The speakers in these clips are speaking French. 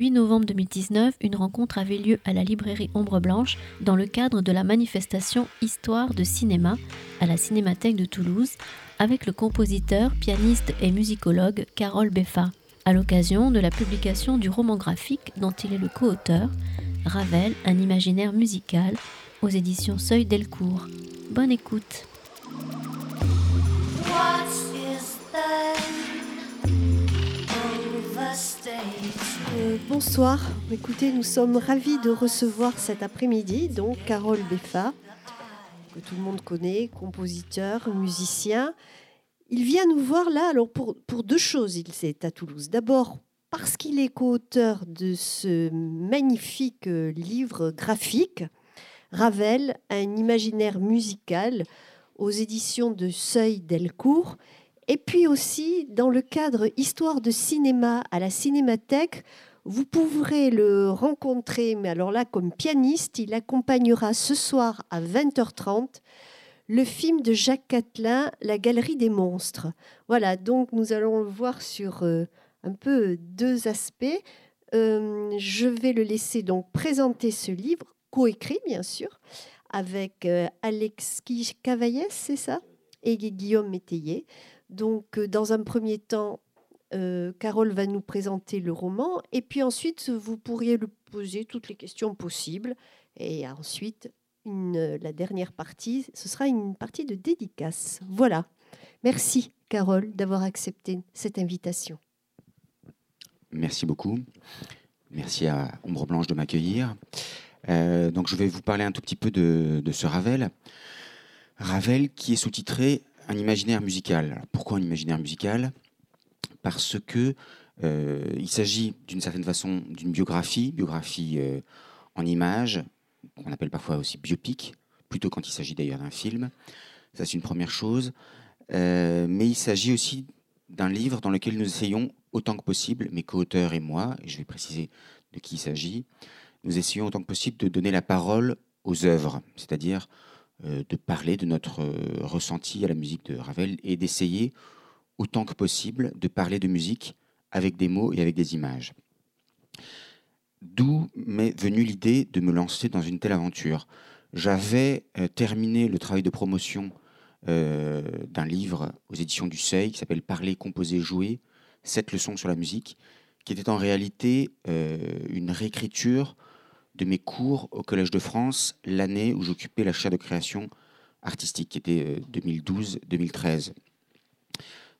8 novembre 2019, une rencontre avait lieu à la librairie Ombre Blanche dans le cadre de la manifestation Histoire de cinéma à la Cinémathèque de Toulouse avec le compositeur, pianiste et musicologue Carole Beffa, à l'occasion de la publication du roman graphique dont il est le co-auteur, Ravel, un imaginaire musical, aux éditions Seuil Delcourt. Bonne écoute. Euh, bonsoir. Écoutez, nous sommes ravis de recevoir cet après-midi donc Carole Beffa, que tout le monde connaît, compositeur, musicien. Il vient nous voir là alors pour, pour deux choses. Il est à Toulouse. D'abord parce qu'il est co-auteur de ce magnifique euh, livre graphique, Ravel, un imaginaire musical, aux éditions de Seuil Delcourt. Et puis aussi, dans le cadre Histoire de cinéma à la Cinémathèque, vous pourrez le rencontrer, mais alors là, comme pianiste, il accompagnera ce soir à 20h30 le film de Jacques Catelin, La Galerie des Monstres. Voilà, donc nous allons le voir sur euh, un peu deux aspects. Euh, je vais le laisser donc présenter ce livre, coécrit bien sûr, avec euh, Alexis Cavaillès, c'est ça? Et Guillaume Métayer. Donc, dans un premier temps, euh, Carole va nous présenter le roman et puis ensuite vous pourriez lui poser toutes les questions possibles et ensuite la dernière partie, ce sera une partie de dédicace. Voilà. Merci Carole d'avoir accepté cette invitation. Merci beaucoup. Merci à Ombre Blanche de m'accueillir. Euh, donc je vais vous parler un tout petit peu de, de ce Ravel. Ravel qui est sous-titré Un imaginaire musical. pourquoi un imaginaire musical? Parce que euh, il s'agit d'une certaine façon d'une biographie, biographie euh, en images, qu'on appelle parfois aussi biopic, plutôt quand il s'agit d'ailleurs d'un film. Ça, c'est une première chose. Euh, mais il s'agit aussi d'un livre dans lequel nous essayons autant que possible, mes co-auteurs et moi, et je vais préciser de qui il s'agit, nous essayons autant que possible de donner la parole aux œuvres, c'est-à-dire de parler de notre ressenti à la musique de Ravel et d'essayer autant que possible de parler de musique avec des mots et avec des images. D'où m'est venue l'idée de me lancer dans une telle aventure. J'avais euh, terminé le travail de promotion euh, d'un livre aux éditions du Seuil qui s'appelle Parler, composer, jouer, sept leçons sur la musique, qui était en réalité euh, une réécriture de mes cours au Collège de France l'année où j'occupais la chaire de création artistique, qui était 2012-2013.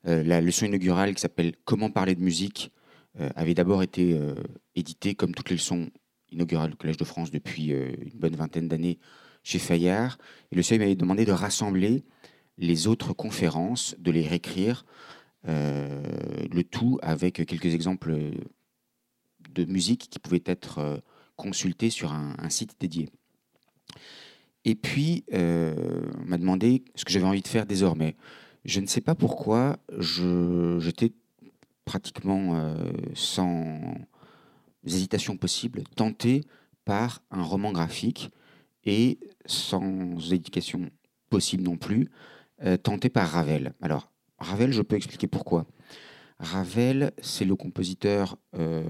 Euh, la leçon inaugurale qui s'appelle Comment parler de musique euh, avait d'abord été euh, éditée comme toutes les leçons inaugurales du Collège de France depuis une bonne vingtaine d'années chez Fayard. Et le seuil m'avait demandé de rassembler les autres conférences, de les réécrire, le tout avec quelques exemples de musique qui pouvaient être consultés sur un, un site dédié. Et puis, on m'a demandé ce que j'avais envie de faire désormais. Je ne sais pas pourquoi, j'étais pratiquement euh, sans hésitation possible tenté par un roman graphique et sans éducation possible non plus, euh, tenté par Ravel. Alors, Ravel, je peux expliquer pourquoi. Ravel, c'est le compositeur euh,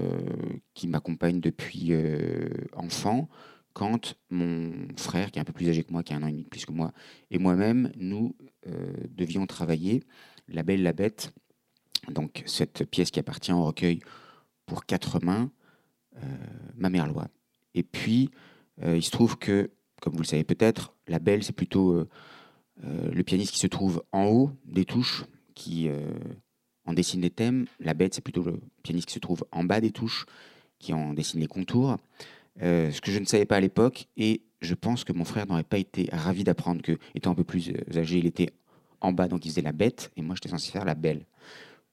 qui m'accompagne depuis enfant, quand mon frère, qui est un peu plus âgé que moi, qui a un an et demi plus que moi, et moi-même, nous euh, devions travailler La Belle, la Bête, donc cette pièce qui appartient au recueil pour quatre mains, euh, Ma mère loi. Et puis, euh, il se trouve que, comme vous le savez peut-être, La Belle, c'est plutôt le pianiste qui se trouve en haut des touches, qui en dessine les thèmes. La Bête, c'est plutôt le pianiste qui se trouve en bas des touches, qui en dessine les contours. Euh, ce que je ne savais pas à l'époque, et je pense que mon frère n'aurait pas été ravi d'apprendre que, étant un peu plus euh, âgé, il était en bas, donc il faisait la bête, et moi j'étais censé faire la belle.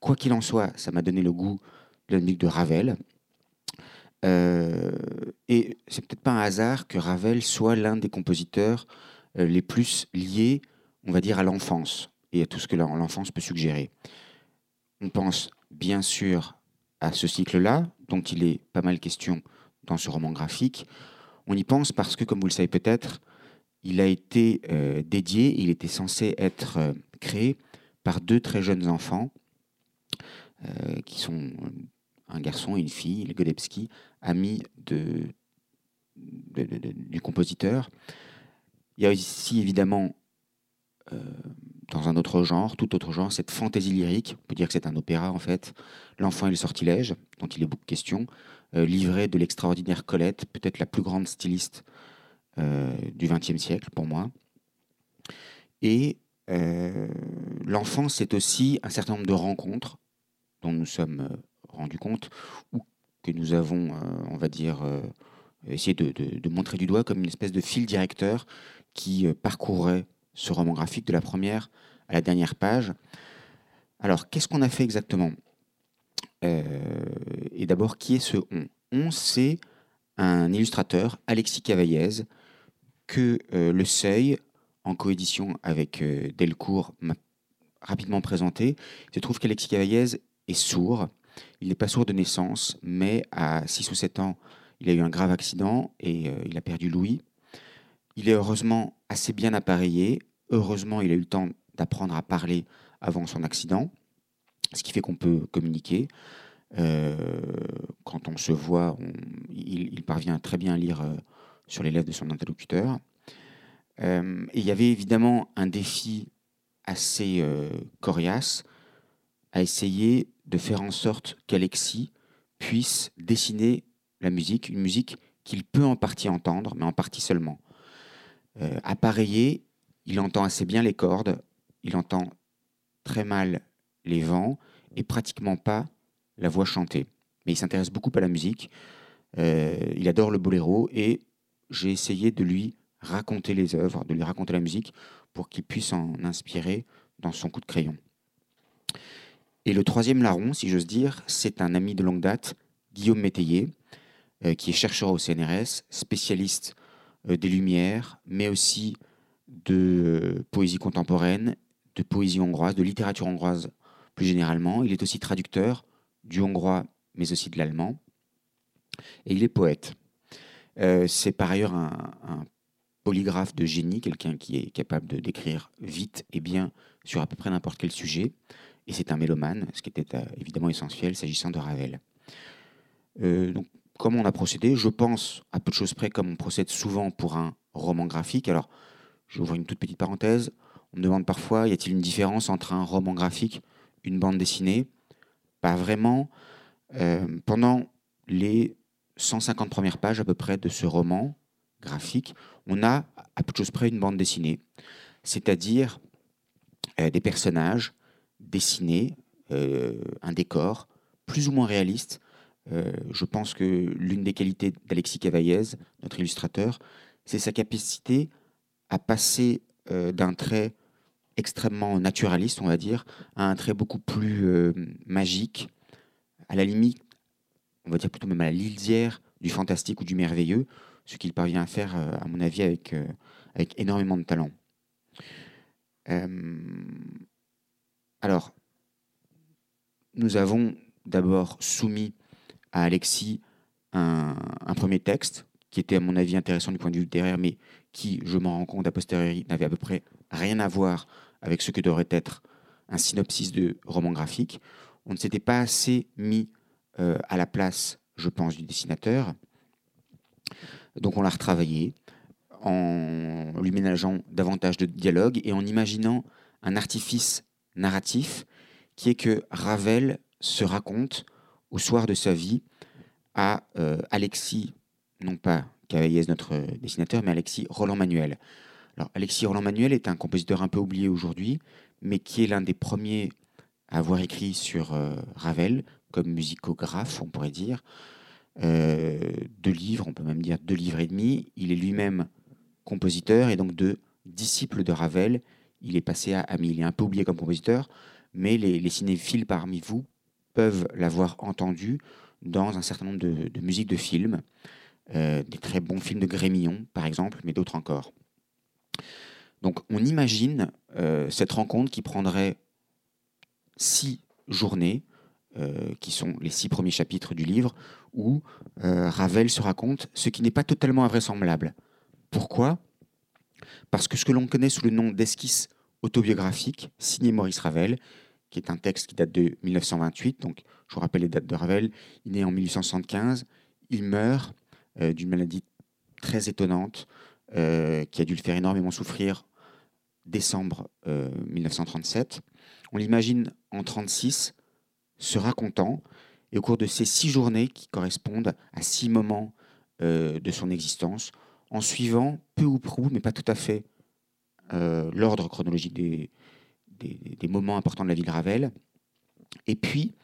Quoi qu'il en soit, ça m'a donné le goût de la musique de Ravel. Euh, et c'est peut-être pas un hasard que Ravel soit l'un des compositeurs euh, les plus liés, on va dire, à l'enfance et à tout ce que l'enfance peut suggérer. On pense bien sûr à ce cycle-là, dont il est pas mal question dans ce roman graphique. On y pense parce que, comme vous le savez peut-être, il a été euh, dédié, il était censé être euh, créé par deux très jeunes enfants euh, qui sont un garçon et une fille, Godebski, amis du compositeur. Il y a aussi évidemment, dans un autre genre, tout autre genre, cette fantaisie lyrique, on peut dire que c'est un opéra en fait, L'enfant et le sortilège, dont il est beaucoup question, livré de l'extraordinaire Colette, peut-être la plus grande styliste euh, du XXe siècle pour moi. Et l'enfant, c'est aussi un certain nombre de rencontres dont nous sommes rendus compte, ou que nous avons, on va dire, essayer de, montrer du doigt comme une espèce de fil directeur qui euh, parcourrait ce roman graphique de la première à la dernière page. Alors, qu'est-ce qu'on a fait exactement? euh, Et d'abord, qui est ce on? On, c'est un illustrateur, Alexis Cavaillez, que euh, Le Seuil, en coédition avec Delcourt, m'a rapidement présenté. Il se trouve qu'Alexis Cavaillez est sourd. Il n'est pas sourd de naissance, mais à 6 ou 7 ans, il a eu un grave accident et euh, il a perdu l'ouïe. Il est heureusement assez bien appareillé. Heureusement, il a eu le temps d'apprendre à parler avant son accident, ce qui fait qu'on peut communiquer. Euh, quand on se voit, il, parvient très bien à lire euh, sur les lèvres de son interlocuteur. et il y avait évidemment un défi assez coriace à essayer de faire en sorte qu'Alexis puisse dessiner la musique, une musique qu'il peut en partie entendre, mais en partie seulement. Euh, appareillé, il entend assez bien les cordes, il entend très mal les vents et pratiquement pas la voix chantée. Mais il s'intéresse beaucoup à la musique, euh, il adore le boléro et j'ai essayé de lui raconter les œuvres, de lui raconter la musique pour qu'il puisse en inspirer dans son coup de crayon. Et le troisième larron, si j'ose dire, c'est un ami de longue date, Guillaume Métayer, euh, qui est chercheur au CNRS, spécialiste euh, des Lumières, mais aussi de poésie contemporaine, de poésie hongroise, de littérature hongroise plus généralement. Il est aussi traducteur du hongrois, mais aussi de l'allemand. Et il est poète. c'est par ailleurs un, polygraphe de génie, quelqu'un qui est capable de décrire vite et bien sur à peu près n'importe quel sujet. Et c'est un mélomane, ce qui était évidemment essentiel s'agissant de Ravel. donc, comment on a procédé? Je pense, à peu de choses près, comme on procède souvent pour un roman graphique. Alors, ouvrir une toute petite parenthèse. On me demande parfois, y a-t-il une différence entre un roman graphique, une bande dessinée Pas vraiment. Euh, pendant les 150 premières pages à peu près de ce roman graphique, on a à peu de près une bande dessinée, c'est-à-dire euh, des personnages dessinés, euh, un décor plus ou moins réaliste, je pense que l'une des qualités d'Alexis Cavaillez, notre illustrateur, c'est sa capacité à passer d'un trait extrêmement naturaliste, on va dire, à un trait beaucoup plus euh, magique, à la limite, on va dire plutôt même à la lisière du fantastique ou du merveilleux, ce qu'il parvient à faire, à mon avis, avec, avec énormément de talent. alors, nous avons d'abord soumis à Alexis un, premier texte qui était à mon avis intéressant du point de vue littéraire, mais qui, je m'en rends compte a posteriori, n'avait à peu près rien à voir avec ce que devrait être un synopsis de roman graphique. On ne s'était pas assez mis euh, à la place, je pense, du dessinateur. Donc on l'a retravaillé en lui ménageant davantage de dialogue et en imaginant un artifice narratif qui est que Ravel se raconte au soir de sa vie à euh, Alexis, non pas Cavaillez, notre euh, dessinateur, mais Alexis Roland-Manuel. Alexis Roland-Manuel est un compositeur un peu oublié aujourd'hui, mais qui est l'un des premiers à avoir écrit sur euh, Ravel, comme musicographe, on pourrait dire. deux livres, on peut même dire deux livres et demi. Il est lui-même compositeur et donc de disciple de Ravel. Il est passé à ami. Il est un peu oublié comme compositeur, mais les, les cinéphiles parmi vous peuvent l'avoir entendu dans un certain nombre de, musiques de films, euh, des très bons films de Grémillon, par exemple, mais d'autres encore. Donc on imagine euh, cette rencontre qui prendrait six journées, euh, qui sont les six premiers chapitres du livre, où Ravel se raconte ce qui n'est pas totalement invraisemblable. Pourquoi? Parce que ce que l'on connaît sous le nom d'esquisse autobiographique, signé Maurice Ravel, qui est un texte qui date de 1928. Donc, je vous rappelle les dates de Ravel. Il est né en 1875. Il meurt d'une maladie très étonnante qui a dû le faire énormément souffrir décembre 1937. On l'imagine en 1936 se racontant et au cours de ces six journées qui correspondent à six moments euh, de son existence, en suivant peu ou prou, mais pas tout à fait, euh, l'ordre chronologique des, des, moments importants de la vie de Ravel. Et puis,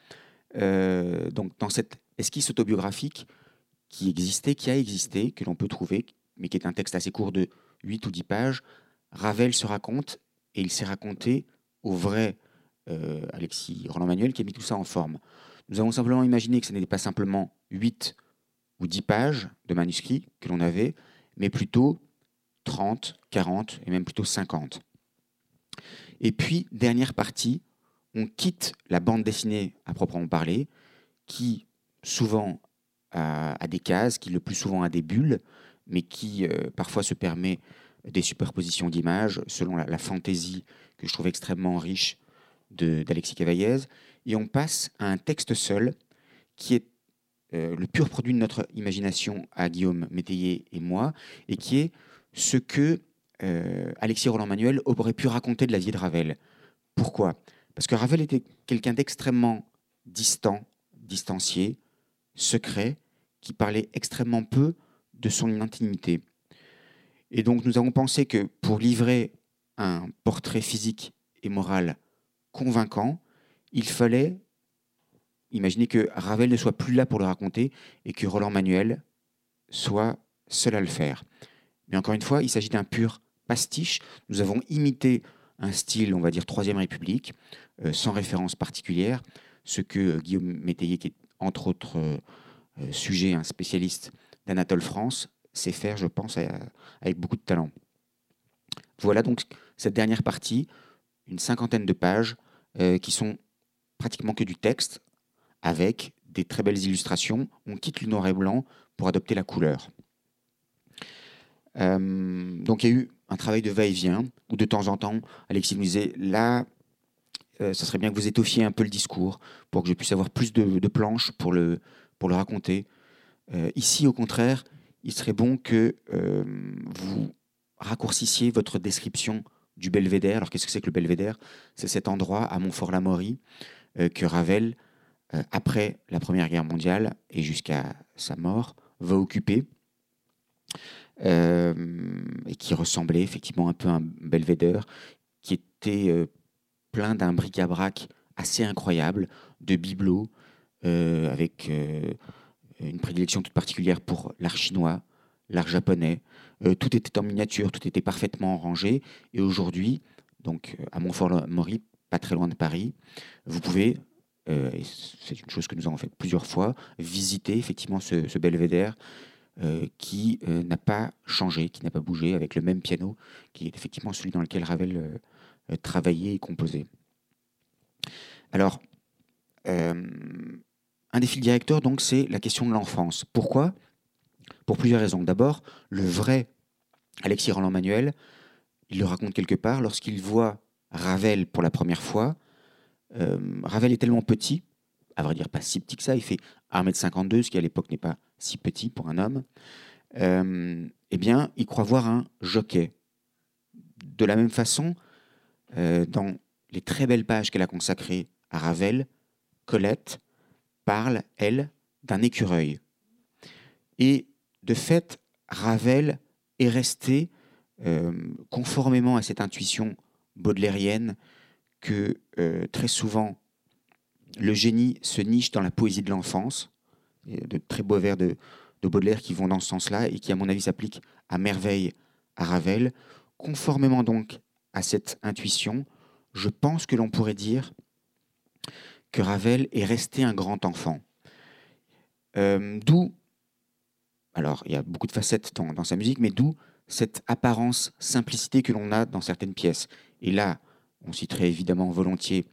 euh, donc dans cette esquisse autobiographique qui existait, qui a existé, que l'on peut trouver, mais qui est un texte assez court de 8 ou 10 pages, Ravel se raconte, et il s'est raconté au vrai Alexis Roland Manuel qui a mis tout ça en forme. Nous avons simplement imaginé que ce n'était pas simplement 8 ou 10 pages de manuscrits que l'on avait, mais plutôt 30, 40 et même plutôt 50. Et puis, dernière partie, on quitte la bande dessinée à proprement parler, qui souvent a, des cases, qui le plus souvent a des bulles, mais qui euh, parfois se permet des superpositions d'images selon la, fantaisie que je trouve extrêmement riche d'Alexis Cavaillez et on passe à un texte seul qui est euh, le pur produit de notre imagination à Guillaume Métayer et moi, et qui est ce que euh, Alexis Roland-Manuel aurait pu raconter de la vie de Ravel. Pourquoi? Parce que Ravel était quelqu'un d'extrêmement distant, distancié, secret, qui parlait extrêmement peu de son intimité. Et donc nous avons pensé que pour livrer un portrait physique et moral convaincant, il fallait imaginer que Ravel ne soit plus là pour le raconter et que Roland Manuel soit seul à le faire. Mais encore une fois, il s'agit d'un pur pastiche. Nous avons imité un style, on va dire, Troisième République, euh, sans référence particulière, ce que euh, Guillaume Métayer, qui est entre autres euh, sujet, un spécialiste d'Anatole France, sait faire, je pense, avec beaucoup de talent. Voilà donc cette dernière partie, une cinquantaine de pages qui sont pratiquement que du texte avec des très belles illustrations. On quitte le noir et blanc pour adopter la couleur. Euh, donc il y a eu un travail de va-et-vient où de temps en temps, Alexis nous disait là, euh, ça serait bien que vous étoffiez un peu le discours pour que je puisse avoir plus de, planches pour le raconter. Euh, ici, au contraire, il serait bon que vous raccourcissiez votre description du belvédère. Alors qu'est-ce que c'est que le belvédère? C'est cet endroit à Montfort-la-Maurie euh, que Ravel, euh, après la Première Guerre mondiale et jusqu'à sa mort, va occuper. Euh, et qui ressemblait effectivement un peu à un belvédère, qui était plein d'un bric-à-brac assez incroyable, de bibelots, avec une prédilection toute particulière pour l'art chinois, l'art japonais. tout était en miniature, tout était parfaitement rangé. Et aujourd'hui, donc à Montfort-Maury, pas très loin de Paris, vous pouvez, euh, et c'est une chose que nous avons fait plusieurs fois, visiter effectivement ce, belvédère euh, qui euh, n'a pas changé, qui n'a pas bougé, avec le même piano, qui est effectivement celui dans lequel Ravel travaillait et composait. Alors, un des fils directeurs, donc, c'est la question de l'enfance. Pourquoi? Pour plusieurs raisons. D'abord, le vrai Alexis Roland-Manuel, il le raconte quelque part, lorsqu'il voit Ravel pour la première fois. Euh, Ravel est tellement petit, à vrai dire pas si petit que ça, il fait 1m52, ce qui à l'époque n'est pas si petit pour un homme. Euh, eh bien, il croit voir un jockey. De la même façon, euh, dans les très belles pages qu'elle a consacrées à Ravel, Colette parle, elle, d'un écureuil. Et de fait, Ravel est resté, conformément à cette intuition baudelairienne que euh, très souvent le génie se niche dans la poésie de l'enfance. De très beaux vers de, Baudelaire qui vont dans ce sens-là et qui, à mon avis, s'appliquent à merveille à Ravel. Conformément donc à cette intuition, je pense que l'on pourrait dire que Ravel est resté un grand enfant. Euh, d'où, alors il y a beaucoup de facettes dans, sa musique, mais d'où cette apparence simplicité que l'on a dans certaines pièces. Et là, on citerait évidemment volontiers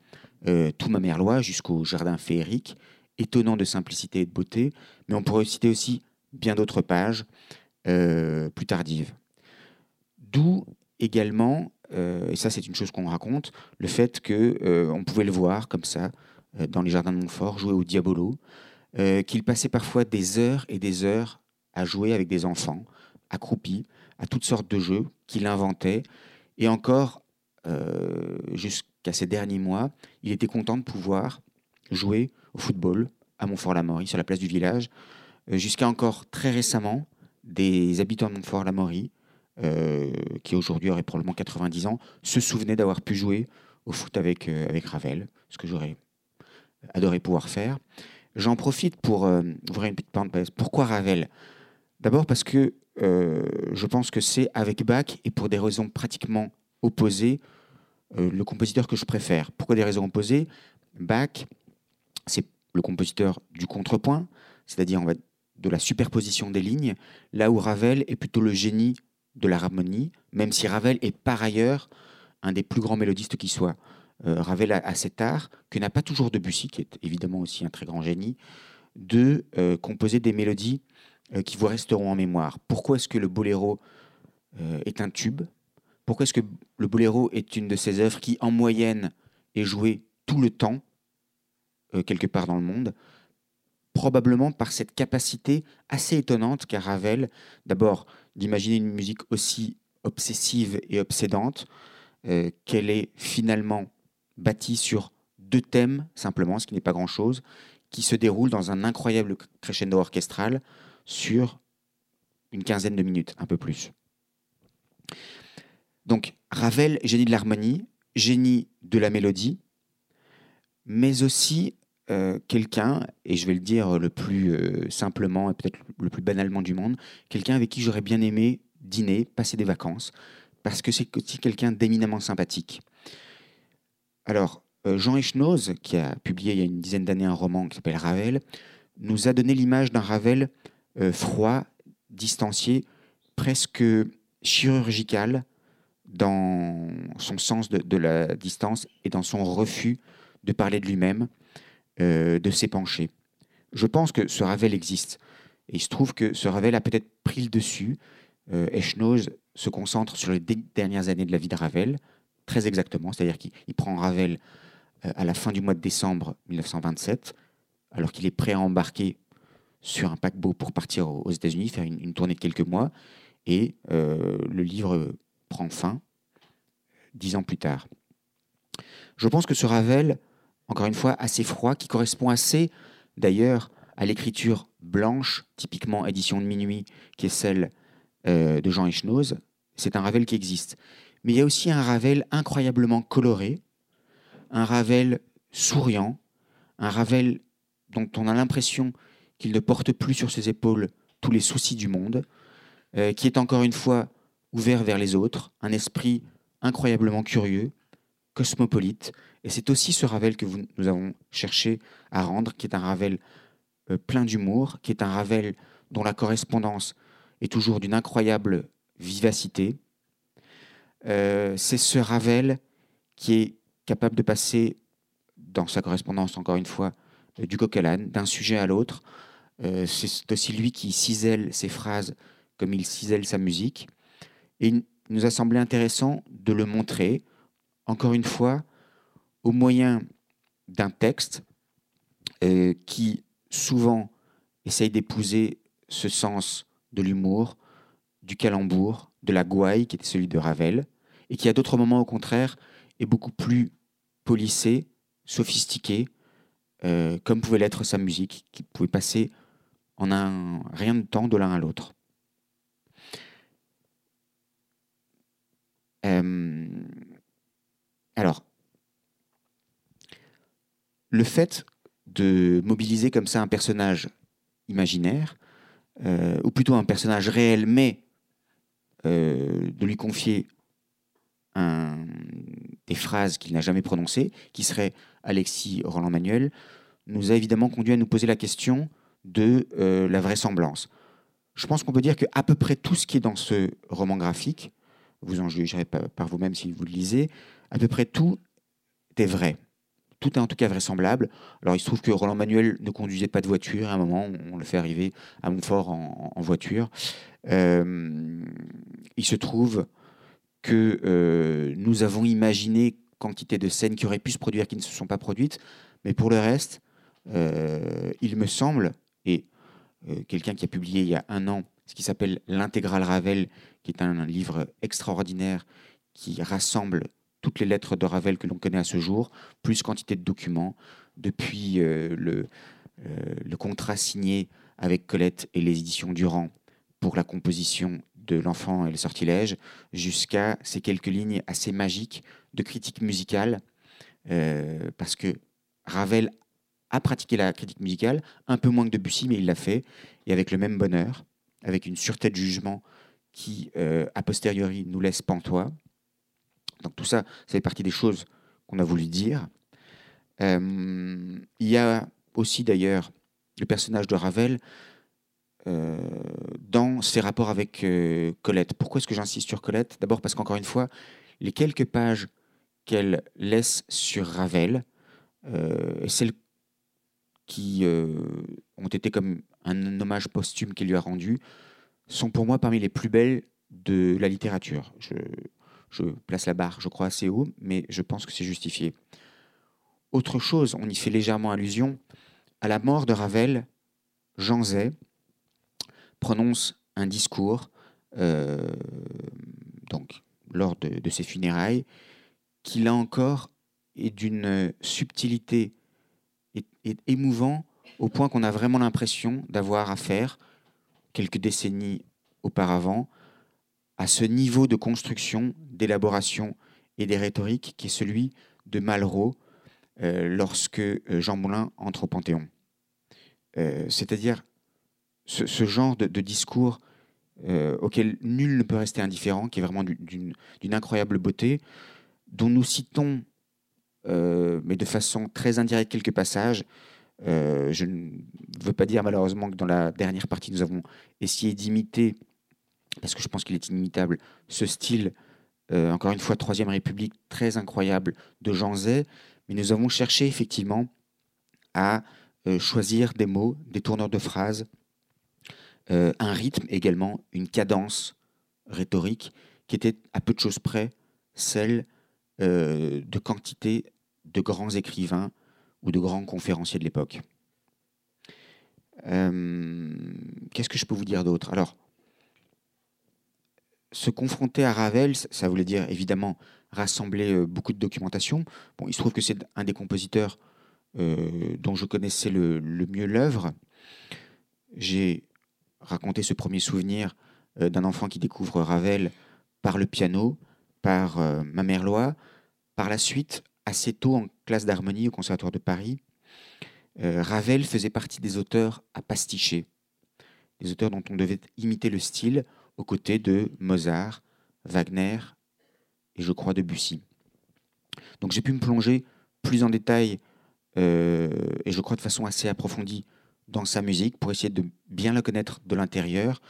euh, Tout ma merlois jusqu'au jardin féerique, étonnant de simplicité et de beauté, mais on pourrait citer aussi bien d'autres pages euh, plus tardives. D'où également et ça c'est une chose qu'on raconte, le fait qu'on on pouvait le voir comme ça dans les jardins de Montfort jouer au diabolo, qu'il passait parfois des heures et des heures à jouer avec des enfants, accroupis, à toutes sortes de jeux qu'il inventait. Et encore, jusqu'à ces derniers mois, il était content de pouvoir jouer au football à Montfort-la-Maurie, sur la place du village. Jusqu'à encore très récemment, des habitants de Montfort-la-Maurie, euh, qui aujourd'hui auraient probablement 90 ans, se souvenaient d'avoir pu jouer au foot avec, euh, avec Ravel, ce que j'aurais adoré pouvoir faire. J'en profite pour euh, ouvrir une petite parenthèse. Pourquoi Ravel? D'abord parce que je pense que c'est avec Bach, et pour des raisons pratiquement opposées, le compositeur que je préfère. Pourquoi des raisons opposées? Bach, c'est le compositeur du contrepoint, c'est-à-dire de la superposition des lignes, là où Ravel est plutôt le génie de l'harmonie, même si Ravel est par ailleurs un des plus grands mélodistes qui soit. Euh, Ravel a, cet art, que n'a pas toujours Debussy, qui est évidemment aussi un très grand génie, de euh, composer des mélodies euh, qui vous resteront en mémoire. Pourquoi est-ce que le boléro est un tube? Pourquoi est-ce que le boléro est une de ces œuvres qui, en moyenne, est jouée tout le temps, quelque part dans le monde? Probablement par cette capacité assez étonnante qu'a Ravel, d'abord d'imaginer une musique aussi obsessive et obsédante, qu'elle est finalement bâtie sur deux thèmes simplement, ce qui n'est pas grand-chose, qui se déroulent dans un incroyable crescendo orchestral sur une quinzaine de minutes, un peu plus. Donc Ravel, génie de l'harmonie, génie de la mélodie, mais aussi euh, quelqu'un, et je vais le dire le plus euh, simplement et peut-être le plus banalement du monde, quelqu'un avec qui j'aurais bien aimé dîner, passer des vacances, parce que c'est quelqu'un d'éminemment sympathique. Alors, euh, Jean Echnoz, qui a publié il y a une dizaine d'années un roman qui s'appelle Ravel, nous a donné l'image d'un Ravel froid, distancié, presque chirurgical dans son sens de la distance et dans son refus de parler de lui-même euh, de s'épancher. Je pense que ce Ravel existe. Et il se trouve que ce Ravel a peut-être pris le dessus. Euh, se concentre sur les dernières années de la vie de Ravel, très exactement, c'est-à-dire qu'il prend Ravel euh, à la fin du mois de décembre 1927, alors qu'il est prêt à embarquer sur un paquebot pour partir aux États-Unis, faire une, tournée de quelques mois, et euh, le livre prend fin dix ans plus tard. Je pense que ce Ravel encore une fois, assez froid, qui correspond assez, d'ailleurs, à l'écriture blanche, typiquement édition de minuit, qui est celle euh, de Jean Echnoz. C'est un Ravel qui existe. Mais il y a aussi un Ravel incroyablement coloré, un Ravel souriant, un Ravel dont on a l'impression qu'il ne porte plus sur ses épaules tous les soucis du monde, euh, qui est encore une fois ouvert vers les autres, un esprit incroyablement curieux, cosmopolite, et c'est aussi ce Ravel que nous avons cherché à rendre, qui est un Ravel euh, plein d'humour, qui est un Ravel dont la correspondance est toujours d'une incroyable vivacité. Euh, c'est ce Ravel qui est capable de passer dans sa correspondance, encore une fois, euh, du coq d'un sujet à l'autre. c'est aussi lui qui cisèle ses phrases comme il cisèle sa musique. Et il nous a semblé intéressant de le montrer, encore une fois, au moyen d'un texte euh, qui souvent essaye d'épouser ce sens de l'humour, du calembour, de la gouaille, qui était celui de Ravel, et qui à d'autres moments, au contraire, est beaucoup plus polissé, sophistiqué, euh, comme pouvait l'être sa musique, qui pouvait passer en un rien de temps de l'un à l'autre. Euh, alors, le fait de mobiliser comme ça un personnage imaginaire, euh, ou plutôt un personnage réel, mais euh, de lui confier des phrases qu'il n'a jamais prononcées, qui serait Alexis Roland Manuel, nous a évidemment conduit à nous poser la question de euh, la vraisemblance. Je pense qu'on peut dire qu'à peu près tout ce qui est dans ce roman graphique, vous en jugerez par vous-même si vous le lisez, à peu près tout est vrai tout est en tout cas vraisemblable. Alors il se trouve que Roland Manuel ne conduisait pas de voiture. À un moment, on le fait arriver à Montfort en, voiture. Euh, il se trouve que nous avons imaginé quantité de scènes qui auraient pu se produire qui ne se sont pas produites. Mais pour le reste, il me semble, et quelqu'un qui a publié il y a un an ce qui s'appelle l'intégrale Ravel, qui est un livre extraordinaire qui rassemble toutes les lettres de Ravel que l'on connaît à ce jour, plus quantité de documents, depuis euh, le, euh, le, contrat signé avec Colette et les éditions Durand pour la composition de L'enfant et le sortilège, jusqu'à ces quelques lignes assez magiques de critique musicale, euh, parce que Ravel a pratiqué la critique musicale, un peu moins que Debussy, mais il l'a fait, et avec le même bonheur, avec une sûreté de jugement qui, a posteriori, nous laisse pantois. Donc tout ça, ça fait partie des choses qu'on a voulu dire. Euh, il y a aussi d'ailleurs le personnage de Ravel euh, dans ses rapports avec euh, Colette. Pourquoi est-ce que j'insiste sur Colette? D'abord parce qu'encore une fois, les quelques pages qu'elle laisse sur Ravel, celles qui ont été comme un hommage posthume qu'il lui a rendu, sont pour moi parmi les plus belles de la littérature. Je, je place la barre, je crois, assez haut, mais je pense que c'est justifié. Autre chose, on y fait légèrement allusion, à la mort de Ravel, Jean Zay prononce un discours euh, donc, lors de, ses funérailles qui, là encore, est d'une subtilité et, émouvant au point qu'on a vraiment l'impression d'avoir affaire, quelques décennies auparavant, à ce niveau de construction, d'élaboration et des rhétoriques qui est celui de Malraux euh, lorsque euh, Jean Moulin entre au Panthéon. Euh, c'est-à-dire ce, genre de, discours auquel nul ne peut rester indifférent, qui est vraiment d'une incroyable beauté, dont nous citons, mais de façon très indirecte, quelques passages. je ne veux pas dire malheureusement que dans la dernière partie, nous avons essayé d'imiter parce que je pense qu'il est inimitable, ce style, euh, encore une fois, Troisième République, très incroyable de Jean Zay, mais nous avons cherché effectivement à euh, choisir des mots, des tourneurs de phrases, euh, un rythme également, une cadence rhétorique qui était à peu de choses près celle de quantité de grands écrivains ou de grands conférenciers de l'époque. Qu'est-ce que je peux vous dire d'autre? Alors, se confronter à Ravel, ça voulait dire évidemment rassembler euh, beaucoup de documentation. Bon, il se trouve que c'est un des compositeurs euh, dont je connaissais le, mieux l'œuvre. J'ai raconté ce premier souvenir euh, d'un enfant qui découvre Ravel par le piano, par ma mère Loi. Par la suite, assez tôt en classe d'harmonie au Conservatoire de Paris, Ravel faisait partie des auteurs à pasticher, des auteurs dont on devait imiter le style aux côtés de Mozart, Wagner et je crois Debussy. Donc j'ai pu me plonger plus en détail euh, et je crois de façon assez approfondie dans sa musique pour essayer de bien la connaître de l'intérieur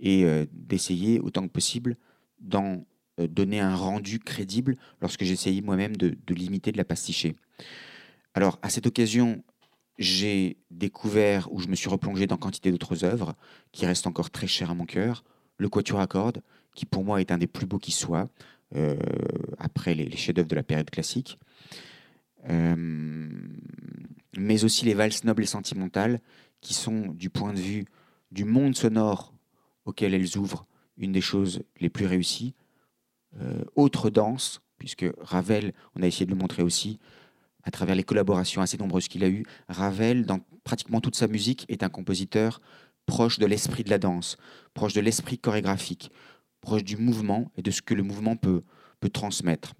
et euh, d'essayer autant que possible d'en euh, donner un rendu crédible lorsque j'essayais moi-même de, de limiter, de la pasticher. Alors à cette occasion, j'ai découvert ou je me suis replongé dans quantité d'autres œuvres qui restent encore très chères à mon cœur le Quatuor à cordes, qui pour moi est un des plus beaux qui soit, euh, après les, chefs-d'œuvre de la période classique. Euh, mais aussi les valses nobles et sentimentales, qui sont, du point de vue du monde sonore auquel elles ouvrent, une des choses les plus réussies. Euh, autre danse, puisque Ravel, on a essayé de le montrer aussi, à travers les collaborations assez nombreuses qu'il a eues, Ravel, dans pratiquement toute sa musique, est un compositeur proche de l'esprit de la danse, proche de l'esprit chorégraphique, proche du mouvement et de ce que le mouvement peut, transmettre.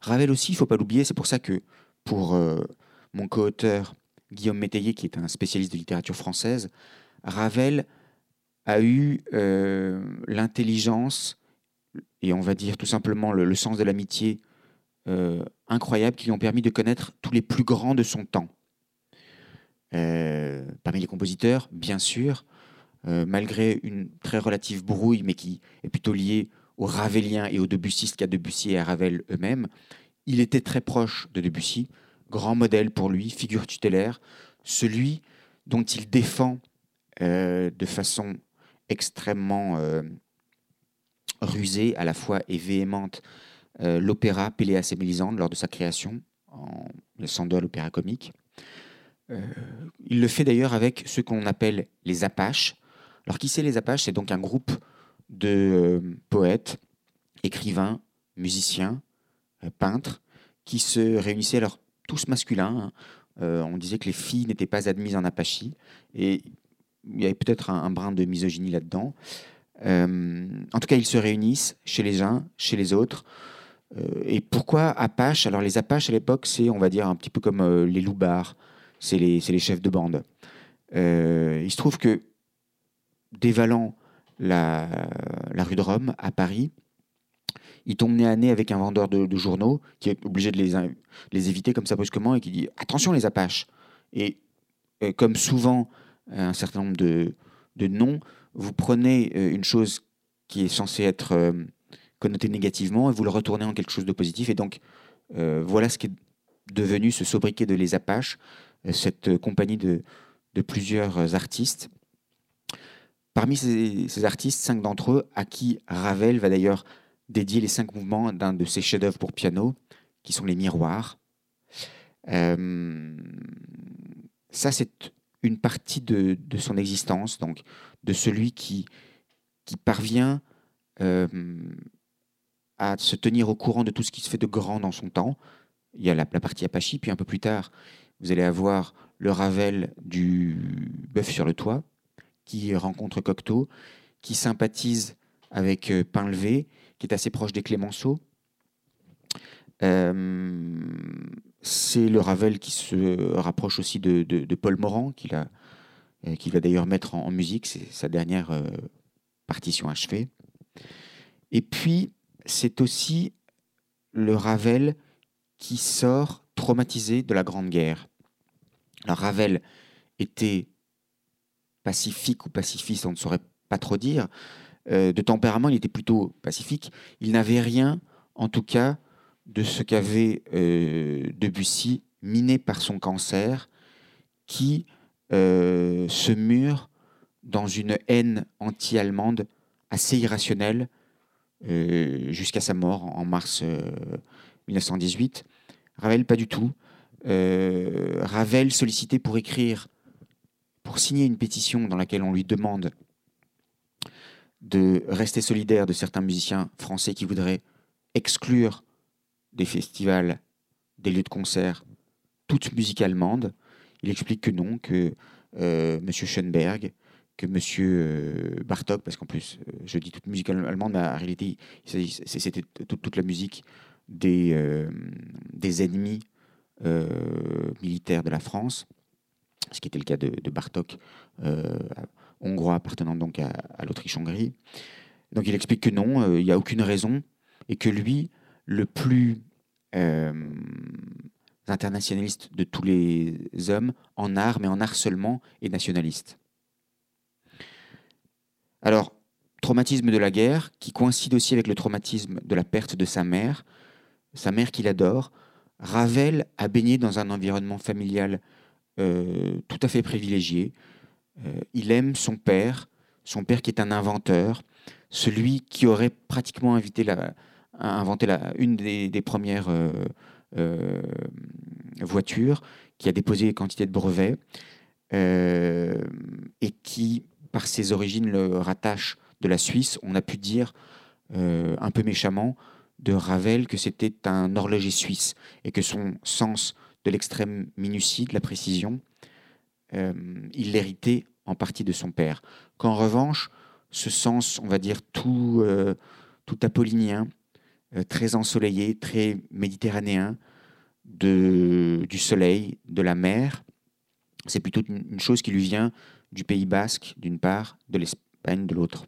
Ravel aussi, il ne faut pas l'oublier, c'est pour ça que pour euh, mon co-auteur Guillaume Métayer, qui est un spécialiste de littérature française, Ravel a eu euh, l'intelligence et on va dire tout simplement le, sens de l'amitié euh, incroyable qui lui ont permis de connaître tous les plus grands de son temps. Euh, parmi les compositeurs, bien sûr, euh, malgré une très relative brouille, mais qui est plutôt liée aux Raveliens et aux Debussistes qu'à Debussy et à Ravel eux-mêmes, il était très proche de Debussy, grand modèle pour lui, figure tutélaire, celui dont il défend euh, de façon extrêmement rusée à la fois et véhémente l'opéra Péléas et Mélisande lors de sa création, en 1902 à l'opéra comique. Il le fait d'ailleurs avec ce qu'on appelle les Apaches. Alors qui c'est les Apaches? C'est donc un groupe de poètes, écrivains, musiciens, peintres, qui se réunissaient alors tous masculins. Hein. Euh, on disait que les filles n'étaient pas admises en Apache. Et il y avait peut-être un, brin de misogynie là-dedans. Euh, en tout cas, ils se réunissent chez les uns, chez les autres. Euh, et pourquoi Apache? Alors, les Apaches à l'époque, c'est, on va dire, un petit peu comme les loupards. C'est les, les, chefs de bande. il se trouve que, dévalant la, la rue de Rome, à Paris, il tombe nez à nez avec un vendeur de, journaux qui est obligé de les, les éviter comme ça brusquement et qui dit attention les Apaches. Et euh, comme souvent euh, un certain nombre de, de noms, vous prenez euh, une chose qui est censée être connotée négativement et vous le retournez en quelque chose de positif. Et donc voilà ce qui est devenu ce sobriquet de les Apaches, cette compagnie de, plusieurs artistes. Parmi ces, artistes, cinq d'entre eux, à qui Ravel va d'ailleurs dédié les cinq mouvements d'un de ses chefs-d'œuvre pour piano, qui sont les miroirs. Euh, ça, c'est une partie de, son existence, donc de celui qui, parvient euh, à se tenir au courant de tout ce qui se fait de grand dans son temps. Il y a la, la, partie Apache, puis un peu plus tard, vous allez avoir le Ravel du bœuf sur le toit, qui rencontre Cocteau, qui sympathise avec euh, Painlevé qui est assez proche des Clémenceaux. Euh, c'est le Ravel qui se rapproche aussi de, Paul Morand, qu'il euh, va d'ailleurs mettre en, musique, c'est sa dernière partition achevée. Et puis, c'est aussi le Ravel qui sort traumatisé de la Grande Guerre. Ravel était pacifique ou pacifiste, on ne saurait pas trop dire, euh, de tempérament, il était plutôt pacifique. Il n'avait rien, en tout cas, de ce qu'avait euh, Debussy, miné par son cancer, qui euh, se mure dans une haine anti-allemande assez irrationnelle jusqu'à sa mort en mars 1918. Ravel, pas du tout. Ravel sollicité pour écrire, pour signer une pétition dans laquelle on lui demande de rester solidaire de certains musiciens français qui voudraient exclure des festivals, des lieux de concert, toute musique allemande. Il explique que non, que euh, M. Schoenberg, que M. Euh, Bartok, parce qu'en plus, euh, je dis toute musique allemande, mais en réalité, c'était toute, la musique des ennemis militaires de la France, ce qui était le cas de, Bartok hongrois appartenant donc à, l'Autriche-Hongrie. Donc il explique que non, euh, il n'y a aucune raison, et que lui, le plus euh, internationaliste de tous les hommes, en art, mais en art seulement, est nationaliste. Alors, traumatisme de la guerre, qui coïncide aussi avec le traumatisme de la perte de sa mère, sa mère qu'il adore. Ravel a baigné dans un environnement familial euh, tout à fait privilégié. Euh, il aime son père, son père qui est un inventeur, celui qui aurait pratiquement inventé une des, premières euh, voitures, qui a déposé quantité de brevets, et qui, par ses origines, le rattache de la Suisse. On a pu dire, un peu méchamment, de Ravel que c'était un horloger suisse, et que son sens de l'extrême minutie, de la précision, euh, il l'héritait en partie de son père. Qu'en revanche, ce sens, on va dire, tout, euh, apollinien, euh, très ensoleillé, très méditerranéen, du soleil, de la mer, c'est plutôt une, chose qui lui vient du Pays basque, d'une part, de l'Espagne, de l'autre.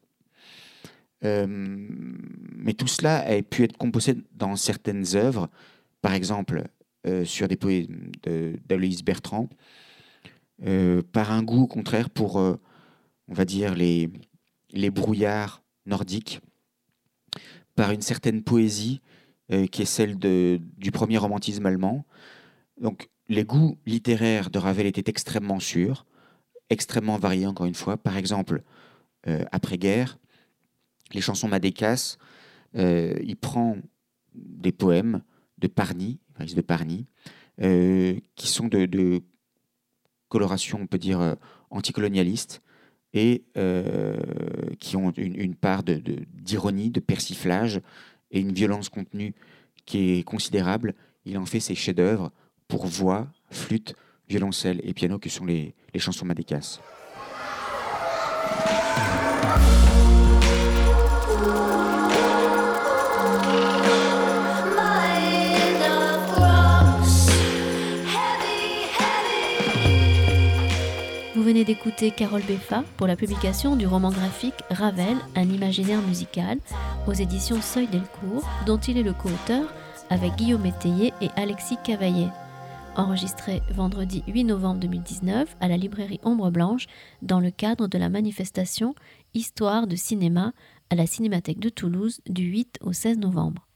Mais tout cela a pu être composé dans certaines œuvres, par exemple sur des poèmes d'Aloïs Bertrand, euh, par un goût au contraire pour, euh, on va dire, les, les brouillards nordiques, par une certaine poésie euh, qui est celle du premier romantisme allemand. Donc les goûts littéraires de Ravel étaient extrêmement sûrs, extrêmement variés encore une fois. Par exemple, après-guerre, les chansons Madécas, euh, il prend des poèmes de Parny, euh, qui sont de, coloration, on peut dire, anticolonialiste, et qui ont une, part d'ironie, de, de persiflage et une violence contenue qui est considérable. Il en fait ses chefs-d'œuvre pour voix, flûte, violoncelle et piano, que sont les, les chansons Madécas. Venez d'écouter Carole Beffa pour la publication du roman graphique Ravel, un imaginaire musical, aux éditions Seuil Delcourt, dont il est le co-auteur avec Guillaume Étayer et Alexis Cavaillet enregistré vendredi 8 novembre 2019 à la librairie Ombre Blanche dans le cadre de la manifestation Histoire de cinéma à la Cinémathèque de Toulouse du 8 au 16 novembre.